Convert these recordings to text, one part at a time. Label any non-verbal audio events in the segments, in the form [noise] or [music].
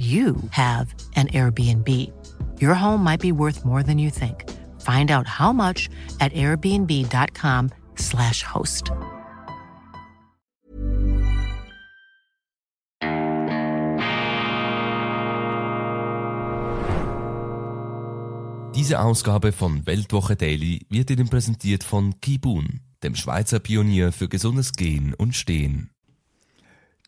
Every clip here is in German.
you have an Airbnb. Your home might be worth more than you think. Find out how much at airbnb.com/slash host. Diese Ausgabe von Weltwoche Daily wird Ihnen präsentiert von Kibun, dem Schweizer Pionier für gesundes Gehen und Stehen.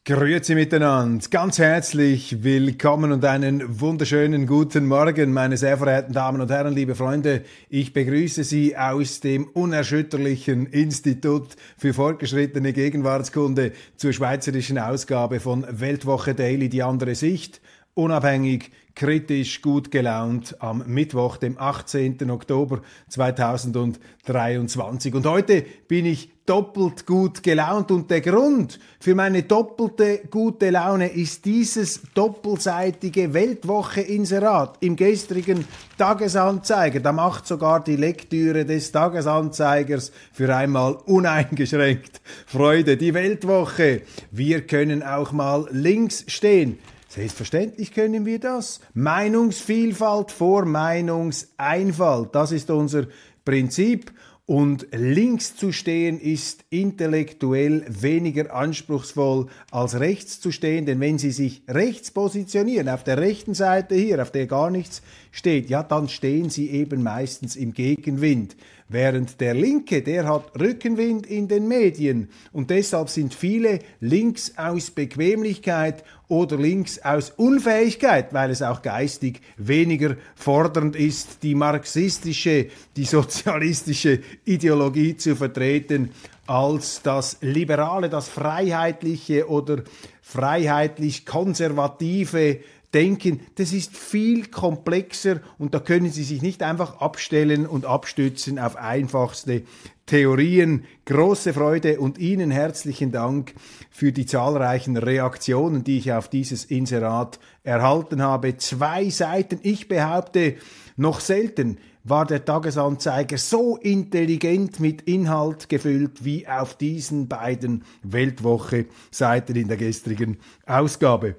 Grüezi miteinander, ganz herzlich willkommen und einen wunderschönen guten Morgen, meine sehr verehrten Damen und Herren, liebe Freunde. Ich begrüße Sie aus dem unerschütterlichen Institut für fortgeschrittene Gegenwartskunde zur schweizerischen Ausgabe von Weltwoche Daily, die andere Sicht, unabhängig, kritisch gut gelaunt am Mittwoch, dem 18. Oktober 2023. Und heute bin ich doppelt gut gelaunt und der Grund für meine doppelte gute Laune ist dieses doppelseitige Weltwoche-Inserat im gestrigen Tagesanzeiger. Da macht sogar die Lektüre des Tagesanzeigers für einmal uneingeschränkt Freude. Die Weltwoche. Wir können auch mal links stehen. Selbstverständlich können wir das. Meinungsvielfalt vor Meinungseinfalt. Das ist unser Prinzip. Und links zu stehen ist intellektuell weniger anspruchsvoll als rechts zu stehen, denn wenn Sie sich rechts positionieren, auf der rechten Seite hier, auf der gar nichts steht, ja, dann stehen Sie eben meistens im Gegenwind. Während der Linke, der hat Rückenwind in den Medien. Und deshalb sind viele links aus Bequemlichkeit oder links aus Unfähigkeit, weil es auch geistig weniger fordernd ist, die marxistische, die sozialistische Ideologie zu vertreten, als das liberale, das freiheitliche oder freiheitlich konservative denken, das ist viel komplexer und da können Sie sich nicht einfach abstellen und abstützen auf einfachste Theorien. Große Freude und Ihnen herzlichen Dank für die zahlreichen Reaktionen, die ich auf dieses Inserat erhalten habe. Zwei Seiten, ich behaupte, noch selten war der Tagesanzeiger so intelligent mit Inhalt gefüllt wie auf diesen beiden Weltwoche-Seiten in der gestrigen Ausgabe.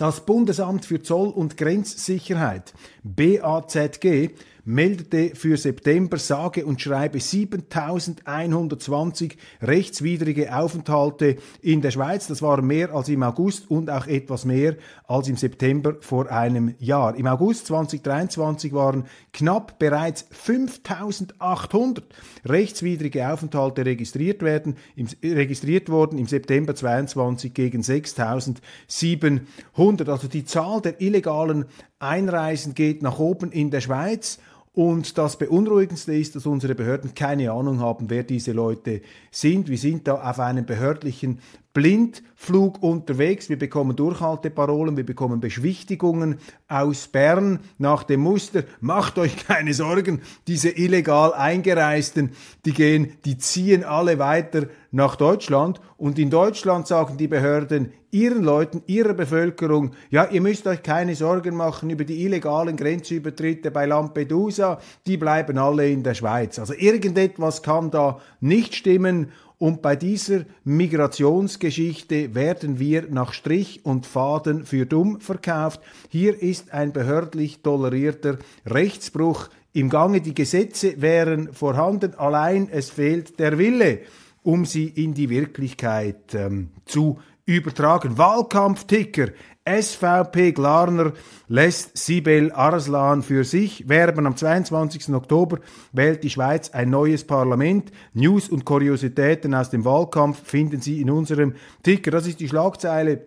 Das Bundesamt für Zoll- und Grenzsicherheit BAZG meldete für September sage und schreibe 7120 rechtswidrige Aufenthalte in der Schweiz. Das war mehr als im August und auch etwas mehr als im September vor einem Jahr. Im August 2023 waren knapp bereits 5800 rechtswidrige Aufenthalte registriert, werden, im, registriert worden, im September 22 gegen 6700. Also die Zahl der illegalen Einreisen geht nach oben in der Schweiz und das Beunruhigendste ist, dass unsere Behörden keine Ahnung haben, wer diese Leute sind. Wir sind da auf einem behördlichen Blindflug unterwegs. Wir bekommen Durchhalteparolen, wir bekommen Beschwichtigungen aus Bern nach dem Muster. Macht euch keine Sorgen, diese illegal Eingereisten, die gehen, die ziehen alle weiter nach Deutschland. Und in Deutschland sagen die Behörden, ihren Leuten, ihrer Bevölkerung, ja, ihr müsst euch keine Sorgen machen über die illegalen Grenzübertritte bei Lampedusa, die bleiben alle in der Schweiz. Also irgendetwas kann da nicht stimmen und bei dieser Migrationsgeschichte werden wir nach Strich und Faden für dumm verkauft. Hier ist ein behördlich tolerierter Rechtsbruch im Gange. Die Gesetze wären vorhanden, allein es fehlt der Wille, um sie in die Wirklichkeit ähm, zu übertragen. Wahlkampfticker. SVP Glarner lässt Sibel Arslan für sich werben. Am 22. Oktober wählt die Schweiz ein neues Parlament. News und Kuriositäten aus dem Wahlkampf finden Sie in unserem Ticker. Das ist die Schlagzeile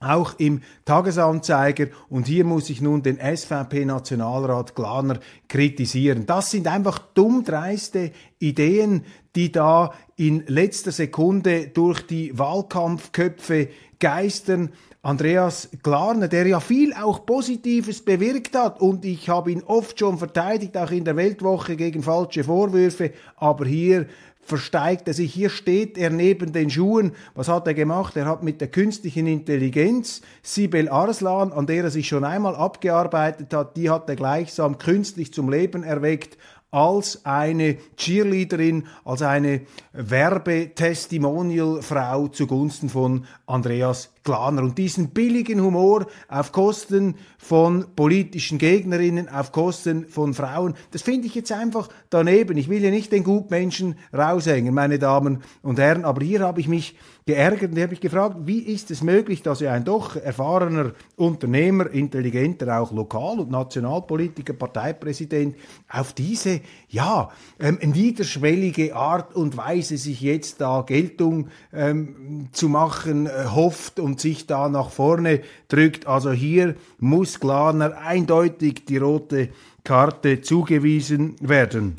auch im Tagesanzeiger und hier muss ich nun den SVP-Nationalrat Glaner kritisieren. Das sind einfach dummdreiste Ideen, die da in letzter Sekunde durch die Wahlkampfköpfe geistern. Andreas Glarner, der ja viel auch Positives bewirkt hat und ich habe ihn oft schon verteidigt, auch in der Weltwoche gegen falsche Vorwürfe, aber hier versteigt er sich. Hier steht er neben den Schuhen. Was hat er gemacht? Er hat mit der künstlichen Intelligenz Sibel Arslan, an der er sich schon einmal abgearbeitet hat, die hat er gleichsam künstlich zum Leben erweckt als eine Cheerleaderin, als eine Werbetestimonial-Frau zugunsten von Andreas Glaner. Und diesen billigen Humor auf Kosten von politischen Gegnerinnen, auf Kosten von Frauen, das finde ich jetzt einfach daneben. Ich will ja nicht den Gutmenschen raushängen, meine Damen und Herren, aber hier habe ich mich geärgert und habe ich gefragt, wie ist es möglich, dass ja ein doch erfahrener Unternehmer, intelligenter auch Lokal- und Nationalpolitiker, Parteipräsident auf diese, ja, ähm, niederschwellige Art und Weise sich jetzt da Geltung ähm, zu machen, äh, hofft und sich da nach vorne drückt. Also hier muss Glaner eindeutig die rote Karte zugewiesen werden.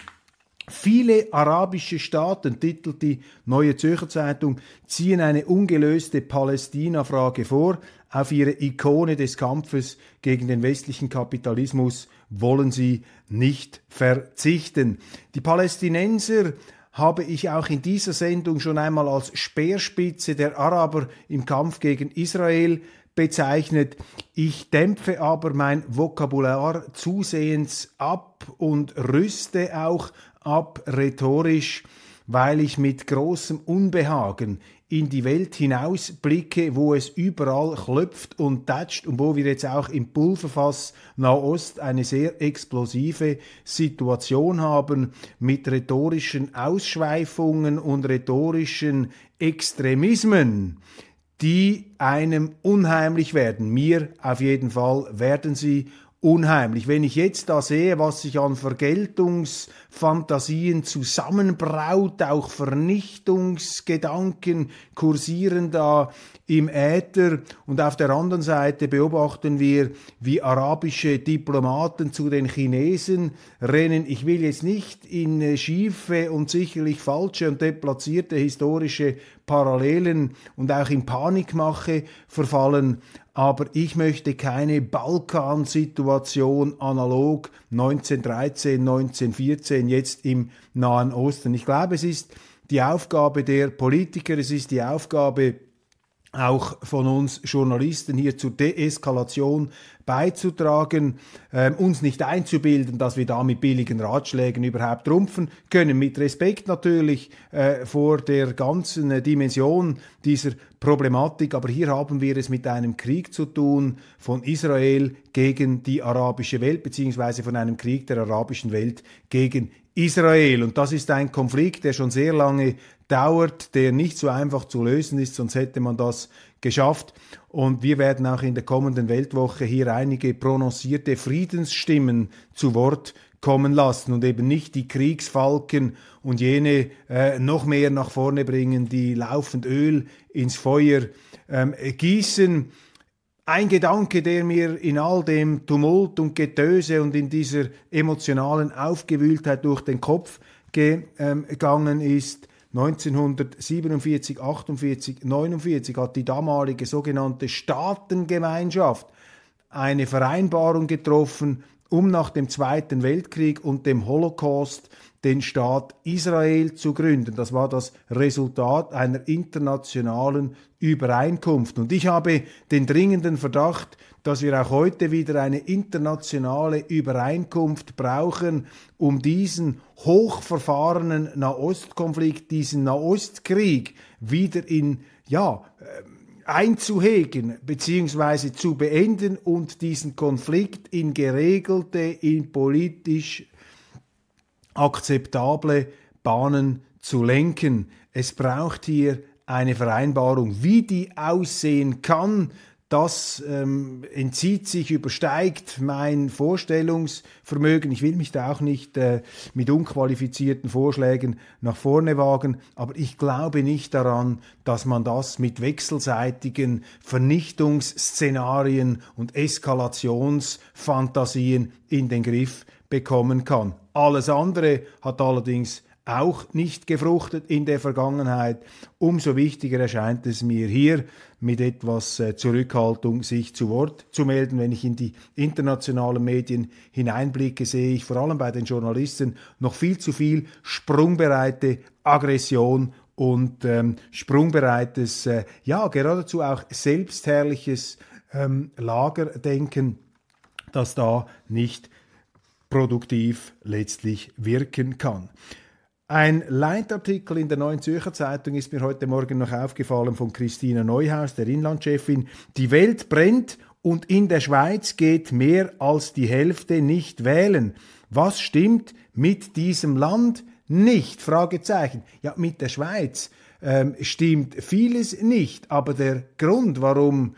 Viele arabische Staaten, titelt die Neue Zürcher Zeitung, ziehen eine ungelöste Palästina-Frage vor. Auf ihre Ikone des Kampfes gegen den westlichen Kapitalismus wollen sie nicht verzichten. Die Palästinenser habe ich auch in dieser Sendung schon einmal als Speerspitze der Araber im Kampf gegen Israel bezeichnet. Ich dämpfe aber mein Vokabular zusehends ab und rüste auch ab rhetorisch, weil ich mit großem Unbehagen in die Welt hinausblicke, wo es überall klopft und tätscht und wo wir jetzt auch im Pulverfass Nahost eine sehr explosive Situation haben mit rhetorischen Ausschweifungen und rhetorischen Extremismen, die einem unheimlich werden. Mir auf jeden Fall werden sie unheimlich. Wenn ich jetzt da sehe, was sich an Vergeltungsfantasien zusammenbraut, auch Vernichtungsgedanken kursieren da im Äther und auf der anderen Seite beobachten wir, wie arabische Diplomaten zu den Chinesen rennen. Ich will jetzt nicht in schiefe und sicherlich falsche und deplatzierte historische Parallelen und auch in Panikmache verfallen, aber ich möchte keine Balkansituation analog 1913, 1914 jetzt im Nahen Osten. Ich glaube, es ist die Aufgabe der Politiker, es ist die Aufgabe auch von uns Journalisten hier zur Deeskalation beizutragen, äh, uns nicht einzubilden, dass wir da mit billigen Ratschlägen überhaupt trumpfen können, mit Respekt natürlich äh, vor der ganzen äh, Dimension dieser Problematik, aber hier haben wir es mit einem Krieg zu tun von Israel gegen die arabische Welt, beziehungsweise von einem Krieg der arabischen Welt gegen Israel. Und das ist ein Konflikt, der schon sehr lange dauert, der nicht so einfach zu lösen ist, sonst hätte man das geschafft. Und wir werden auch in der kommenden Weltwoche hier einige prononcierte Friedensstimmen zu Wort kommen lassen und eben nicht die Kriegsfalken und jene äh, noch mehr nach vorne bringen, die laufend Öl ins Feuer ähm, gießen. Ein Gedanke, der mir in all dem Tumult und Getöse und in dieser emotionalen Aufgewühltheit durch den Kopf gegangen ist, 1947, 48, 49 hat die damalige sogenannte Staatengemeinschaft eine Vereinbarung getroffen, um nach dem Zweiten Weltkrieg und dem Holocaust den Staat Israel zu gründen. Das war das Resultat einer internationalen Übereinkunft. Und ich habe den dringenden Verdacht, dass wir auch heute wieder eine internationale Übereinkunft brauchen, um diesen hochverfahrenen Nahostkonflikt, diesen Nahostkrieg wieder in, ja, äh, einzuhegen bzw. zu beenden und diesen Konflikt in geregelte, in politisch akzeptable Bahnen zu lenken. Es braucht hier eine Vereinbarung. Wie die aussehen kann, das ähm, entzieht sich, übersteigt mein Vorstellungsvermögen. Ich will mich da auch nicht äh, mit unqualifizierten Vorschlägen nach vorne wagen, aber ich glaube nicht daran, dass man das mit wechselseitigen Vernichtungsszenarien und Eskalationsfantasien in den Griff bekommen kann. Alles andere hat allerdings auch nicht gefruchtet in der Vergangenheit. Umso wichtiger erscheint es mir hier mit etwas äh, Zurückhaltung sich zu Wort zu melden. Wenn ich in die internationalen Medien hineinblicke, sehe ich vor allem bei den Journalisten noch viel zu viel sprungbereite Aggression und ähm, sprungbereites, äh, ja, geradezu auch selbstherrliches ähm, Lagerdenken, das da nicht produktiv letztlich wirken kann. Ein Leitartikel in der Neuen Zürcher Zeitung ist mir heute Morgen noch aufgefallen von Christina Neuhaus, der Inlandchefin. Die Welt brennt und in der Schweiz geht mehr als die Hälfte nicht wählen. Was stimmt mit diesem Land nicht? Fragezeichen. Ja, mit der Schweiz ähm, stimmt vieles nicht, aber der Grund, warum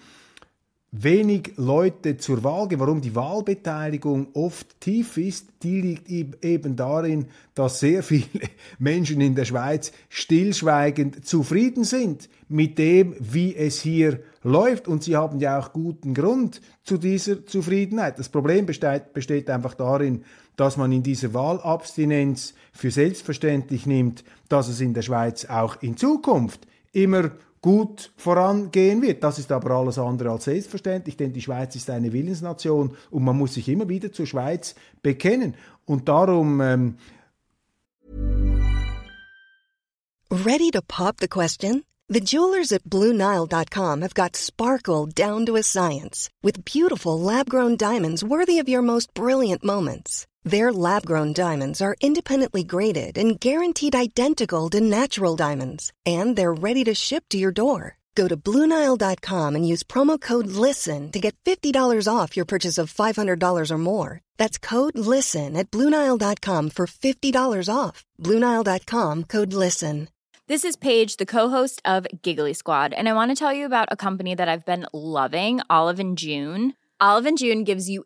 wenig Leute zur Wahl gehen, warum die Wahlbeteiligung oft tief ist, die liegt eben darin, dass sehr viele [laughs] Menschen in der Schweiz stillschweigend zufrieden sind mit dem, wie es hier läuft. Und sie haben ja auch guten Grund zu dieser Zufriedenheit. Das Problem besteht, besteht einfach darin, dass man in dieser Wahlabstinenz für selbstverständlich nimmt, dass es in der Schweiz auch in Zukunft immer gut vorangehen wird. Das ist aber alles andere als selbstverständlich, denn die Schweiz ist eine Willensnation und man muss sich immer wieder zur Schweiz bekennen. Und darum. Ähm Ready to pop the question? The jewelers at BlueNile.com have got sparkle down to a science with beautiful lab-grown diamonds worthy of your most brilliant moments. Their lab grown diamonds are independently graded and guaranteed identical to natural diamonds, and they're ready to ship to your door. Go to Bluenile.com and use promo code LISTEN to get $50 off your purchase of $500 or more. That's code LISTEN at Bluenile.com for $50 off. Bluenile.com code LISTEN. This is Paige, the co host of Giggly Squad, and I want to tell you about a company that I've been loving Olive and June. Olive and June gives you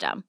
System.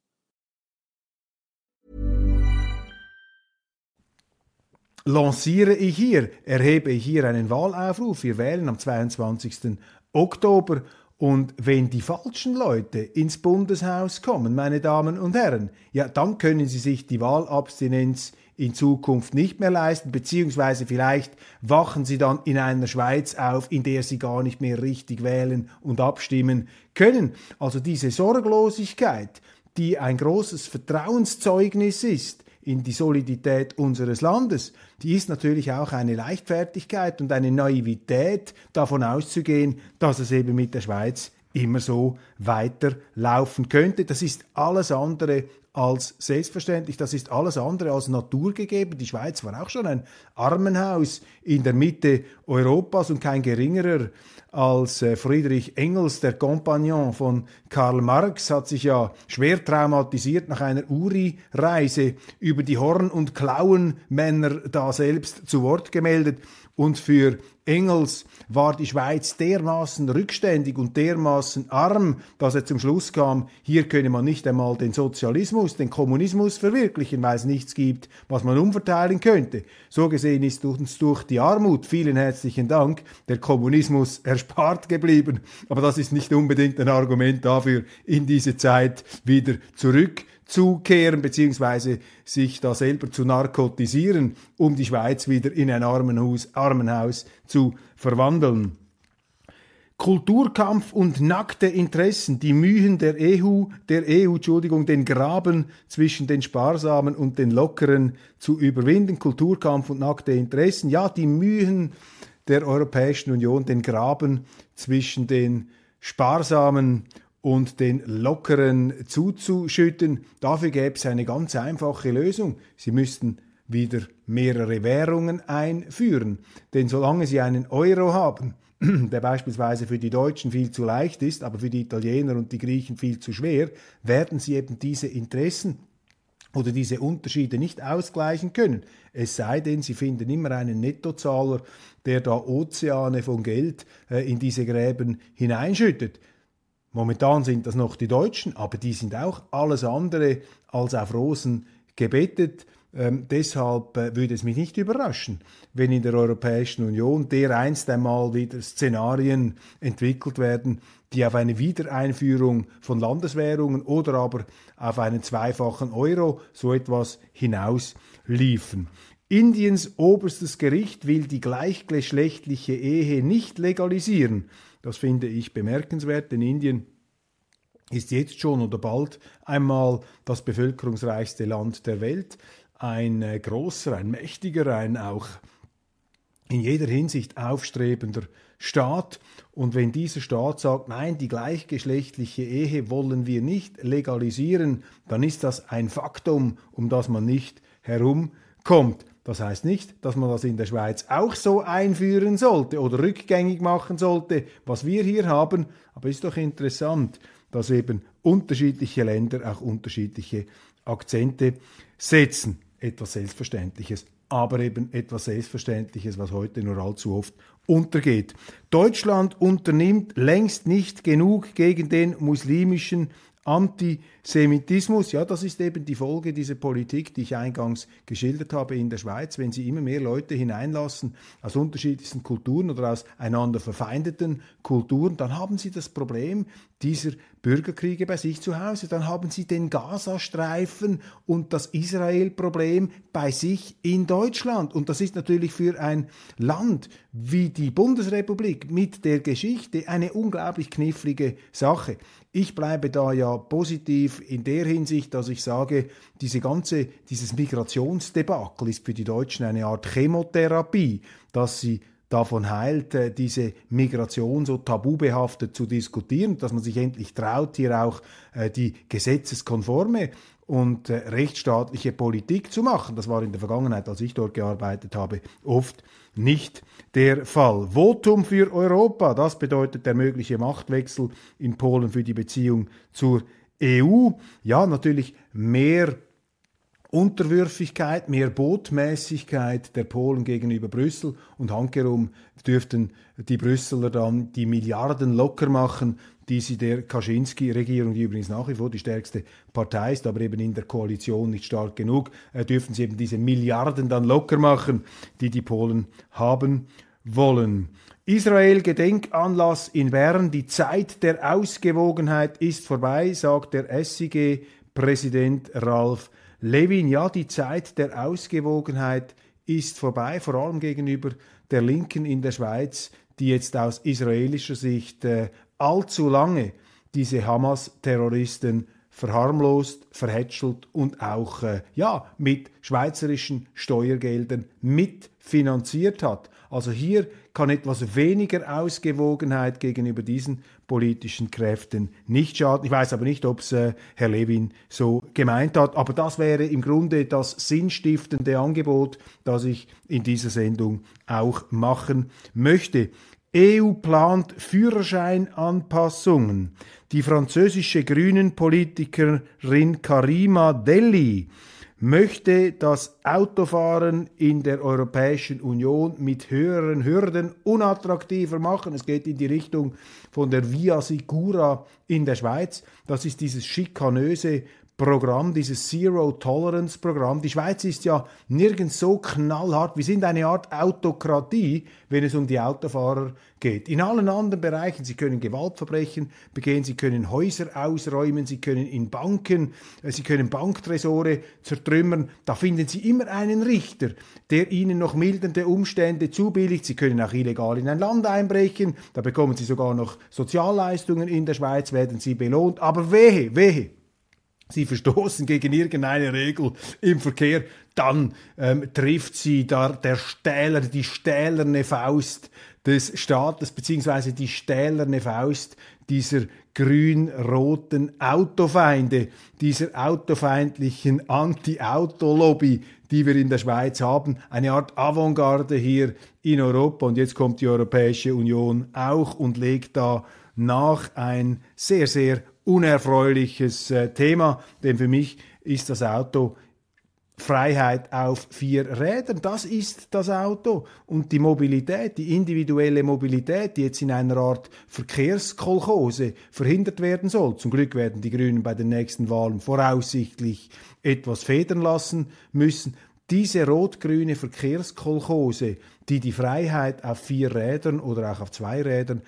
Lanciere ich hier, erhebe ich hier einen Wahlaufruf. Wir wählen am 22. Oktober. Und wenn die falschen Leute ins Bundeshaus kommen, meine Damen und Herren, ja, dann können sie sich die Wahlabstinenz in Zukunft nicht mehr leisten, beziehungsweise vielleicht wachen sie dann in einer Schweiz auf, in der sie gar nicht mehr richtig wählen und abstimmen können. Also diese Sorglosigkeit, die ein großes Vertrauenszeugnis ist in die Solidität unseres Landes, die ist natürlich auch eine Leichtfertigkeit und eine Naivität, davon auszugehen, dass es eben mit der Schweiz immer so weiterlaufen könnte. Das ist alles andere als selbstverständlich. Das ist alles andere als naturgegeben. Die Schweiz war auch schon ein Armenhaus in der Mitte Europas und kein geringerer als äh, Friedrich Engels, der Kompagnon von Karl Marx, hat sich ja schwer traumatisiert nach einer Uri-Reise über die Horn- und Klauenmänner da selbst zu Wort gemeldet. Und für Engels war die Schweiz dermaßen rückständig und dermaßen arm, dass er zum Schluss kam, hier könne man nicht einmal den Sozialismus, den Kommunismus verwirklichen, weil es nichts gibt, was man umverteilen könnte. So gesehen ist uns durch die Armut, vielen herzlichen Dank, der Kommunismus erspart geblieben. Aber das ist nicht unbedingt ein Argument dafür, in diese Zeit wieder zurück zukehren beziehungsweise sich da selber zu narkotisieren, um die Schweiz wieder in ein Armenhaus, Armenhaus zu verwandeln. Kulturkampf und nackte Interessen, die Mühen der EU, der EU, Entschuldigung, den Graben zwischen den Sparsamen und den Lockeren zu überwinden. Kulturkampf und nackte Interessen, ja, die Mühen der Europäischen Union, den Graben zwischen den Sparsamen und den Lockeren zuzuschütten. Dafür gäbe es eine ganz einfache Lösung. Sie müssten wieder mehrere Währungen einführen. Denn solange Sie einen Euro haben, [clears throat] der beispielsweise für die Deutschen viel zu leicht ist, aber für die Italiener und die Griechen viel zu schwer, werden sie eben diese Interessen oder diese Unterschiede nicht ausgleichen können. Es sei denn, sie finden immer einen Nettozahler, der da Ozeane von Geld äh, in diese Gräben hineinschüttet. Momentan sind das noch die Deutschen, aber die sind auch alles andere als auf Rosen gebettet. Ähm, deshalb äh, würde es mich nicht überraschen, wenn in der Europäischen Union dereinst einmal wieder Szenarien entwickelt werden, die auf eine Wiedereinführung von Landeswährungen oder aber auf einen zweifachen Euro so etwas hinausliefen. Indiens oberstes Gericht will die gleichgeschlechtliche Ehe nicht legalisieren. Das finde ich bemerkenswert, denn Indien ist jetzt schon oder bald einmal das bevölkerungsreichste Land der Welt ein äh, großer, ein mächtiger, ein auch in jeder Hinsicht aufstrebender Staat. Und wenn dieser Staat sagt, nein, die gleichgeschlechtliche Ehe wollen wir nicht legalisieren, dann ist das ein Faktum, um das man nicht herumkommt. Das heißt nicht, dass man das in der Schweiz auch so einführen sollte oder rückgängig machen sollte, was wir hier haben. Aber ist doch interessant, dass eben unterschiedliche Länder auch unterschiedliche Akzente setzen etwas Selbstverständliches, aber eben etwas Selbstverständliches, was heute nur allzu oft untergeht. Deutschland unternimmt längst nicht genug gegen den muslimischen Antisemitismus, ja, das ist eben die Folge dieser Politik, die ich eingangs geschildert habe in der Schweiz. Wenn Sie immer mehr Leute hineinlassen aus unterschiedlichsten Kulturen oder aus einander verfeindeten Kulturen, dann haben Sie das Problem dieser Bürgerkriege bei sich zu Hause. Dann haben Sie den Gazastreifen und das Israel-Problem bei sich in Deutschland. Und das ist natürlich für ein Land wie die Bundesrepublik mit der Geschichte eine unglaublich knifflige Sache. Ich bleibe da ja positiv in der Hinsicht, dass ich sage, diese ganze, dieses Migrationsdebakel ist für die Deutschen eine Art Chemotherapie, dass sie davon heilt, äh, diese Migration so tabubehaftet zu diskutieren, dass man sich endlich traut, hier auch äh, die gesetzeskonforme und äh, rechtsstaatliche Politik zu machen. Das war in der Vergangenheit, als ich dort gearbeitet habe, oft nicht der Fall. Votum für Europa, das bedeutet der mögliche Machtwechsel in Polen für die Beziehung zur EU. Ja, natürlich mehr Unterwürfigkeit, mehr Botmäßigkeit der Polen gegenüber Brüssel und handkerum dürften die Brüsseler dann die Milliarden locker machen, die sie der Kaczynski-Regierung, die übrigens nach wie vor die stärkste Partei ist, aber eben in der Koalition nicht stark genug, äh, dürfen sie eben diese Milliarden dann locker machen, die die Polen haben wollen. Israel Gedenkanlass in Bern. Die Zeit der Ausgewogenheit ist vorbei, sagt der SIG-Präsident Ralf Levin. Ja, die Zeit der Ausgewogenheit ist vorbei, vor allem gegenüber der Linken in der Schweiz, die jetzt aus israelischer Sicht äh, allzu lange diese Hamas-Terroristen verharmlost, verhätschelt und auch äh, ja, mit schweizerischen Steuergeldern mitfinanziert hat. Also hier kann etwas weniger Ausgewogenheit gegenüber diesen politischen Kräften nicht schaden. Ich weiß aber nicht, ob es äh, Herr Levin so gemeint hat, aber das wäre im Grunde das sinnstiftende Angebot, das ich in dieser Sendung auch machen möchte. EU plant Führerscheinanpassungen. Die französische Grünen-Politikerin Karima Delli möchte das Autofahren in der Europäischen Union mit höheren Hürden unattraktiver machen. Es geht in die Richtung von der Via Sicura in der Schweiz. Das ist dieses schikanöse Programm, dieses Zero Tolerance Programm. Die Schweiz ist ja nirgends so knallhart. Wir sind eine Art Autokratie, wenn es um die Autofahrer geht. In allen anderen Bereichen, sie können Gewaltverbrechen begehen, sie können Häuser ausräumen, sie können in Banken, äh, sie können Banktresore zertrümmern. Da finden sie immer einen Richter, der ihnen noch mildernde Umstände zubilligt. Sie können auch illegal in ein Land einbrechen, da bekommen sie sogar noch Sozialleistungen in der Schweiz, werden sie belohnt. Aber wehe, wehe sie verstoßen gegen irgendeine Regel im Verkehr, dann ähm, trifft sie da der Stähler, die stählerne Faust des Staates, beziehungsweise die stählerne Faust dieser grün-roten Autofeinde, dieser autofeindlichen Anti-Auto-Lobby, die wir in der Schweiz haben. Eine Art Avantgarde hier in Europa. Und jetzt kommt die Europäische Union auch und legt da nach ein sehr, sehr unerfreuliches äh, Thema, denn für mich ist das Auto Freiheit auf vier Rädern, das ist das Auto. Und die Mobilität, die individuelle Mobilität, die jetzt in einer Art Verkehrskolchose verhindert werden soll. Zum Glück werden die Grünen bei den nächsten Wahlen voraussichtlich etwas federn lassen müssen. Diese rot-grüne Verkehrskolchose, die die Freiheit auf vier Rädern oder auch auf zwei Rädern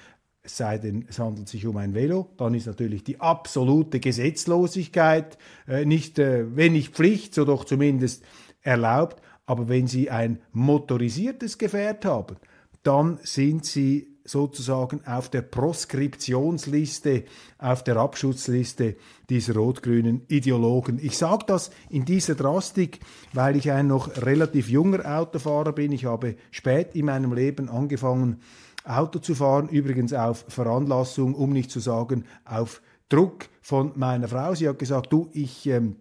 es sei denn, es handelt sich um ein Velo, dann ist natürlich die absolute Gesetzlosigkeit äh, nicht, äh, wenn nicht Pflicht, so doch zumindest erlaubt. Aber wenn Sie ein motorisiertes Gefährt haben, dann sind Sie sozusagen auf der Proskriptionsliste, auf der Abschutzliste dieser rot-grünen Ideologen. Ich sage das in dieser Drastik, weil ich ein noch relativ junger Autofahrer bin. Ich habe spät in meinem Leben angefangen, Auto zu fahren, übrigens auf Veranlassung, um nicht zu sagen auf Druck von meiner Frau. Sie hat gesagt, du, ich ähm,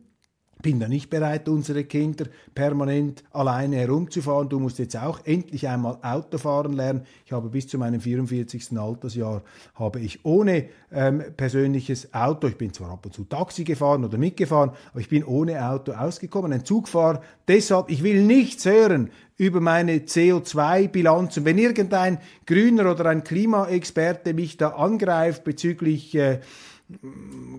bin da nicht bereit, unsere Kinder permanent alleine herumzufahren. Du musst jetzt auch endlich einmal Auto fahren lernen. Ich habe bis zu meinem 44. Altersjahr habe ich ohne ähm, persönliches Auto, ich bin zwar ab und zu Taxi gefahren oder mitgefahren, aber ich bin ohne Auto ausgekommen, ein Zugfahrer. Deshalb, ich will nichts hören über meine CO2-Bilanz. Und wenn irgendein Grüner oder ein Klimaexperte mich da angreift bezüglich äh,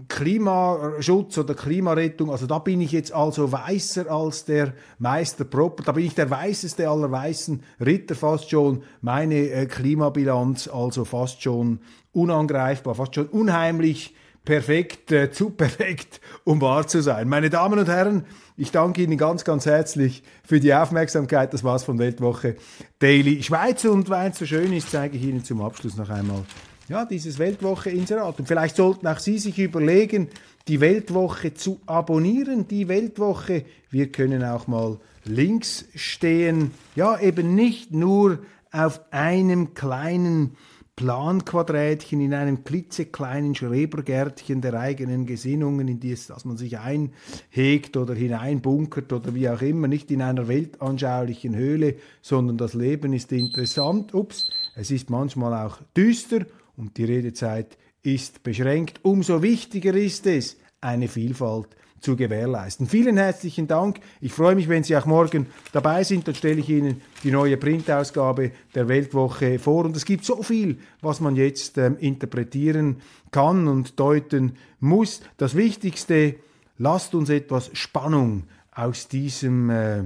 Klimaschutz oder Klimarettung, also da bin ich jetzt also weißer als der Meister Proper, da bin ich der weißeste aller weißen Ritter fast schon, meine äh, Klimabilanz also fast schon unangreifbar, fast schon unheimlich perfekt, äh, zu perfekt, um wahr zu sein. Meine Damen und Herren, ich danke Ihnen ganz, ganz herzlich für die Aufmerksamkeit. Das war's von Weltwoche Daily Schweiz und weil es so schön ist, zeige ich Ihnen zum Abschluss noch einmal ja, dieses Weltwoche-Inserat. Und vielleicht sollten auch Sie sich überlegen, die Weltwoche zu abonnieren. Die Weltwoche, wir können auch mal links stehen. Ja, eben nicht nur auf einem kleinen Planquadrätchen in einem klitzekleinen Schrebergärtchen der eigenen Gesinnungen, in das, das man sich einhegt oder hineinbunkert oder wie auch immer, nicht in einer weltanschaulichen Höhle, sondern das Leben ist interessant. Ups, es ist manchmal auch düster und die Redezeit ist beschränkt. Umso wichtiger ist es, eine Vielfalt zu gewährleisten. Vielen herzlichen Dank. Ich freue mich, wenn Sie auch morgen dabei sind. Dann stelle ich Ihnen die neue Printausgabe der Weltwoche vor. Und es gibt so viel, was man jetzt ähm, interpretieren kann und deuten muss. Das Wichtigste, lasst uns etwas Spannung aus diesem äh,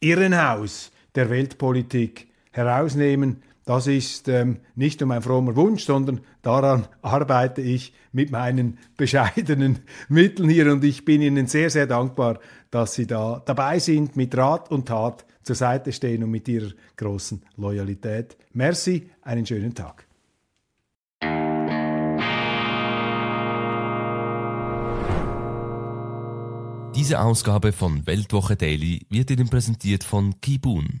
Irrenhaus der Weltpolitik herausnehmen das ist ähm, nicht nur mein frommer Wunsch, sondern daran arbeite ich mit meinen [laughs] bescheidenen Mitteln hier und ich bin Ihnen sehr, sehr dankbar, dass Sie da dabei sind, mit Rat und Tat zur Seite stehen und mit Ihrer großen Loyalität. Merci, einen schönen Tag. Diese Ausgabe von Weltwoche Daily wird Ihnen präsentiert von Kibun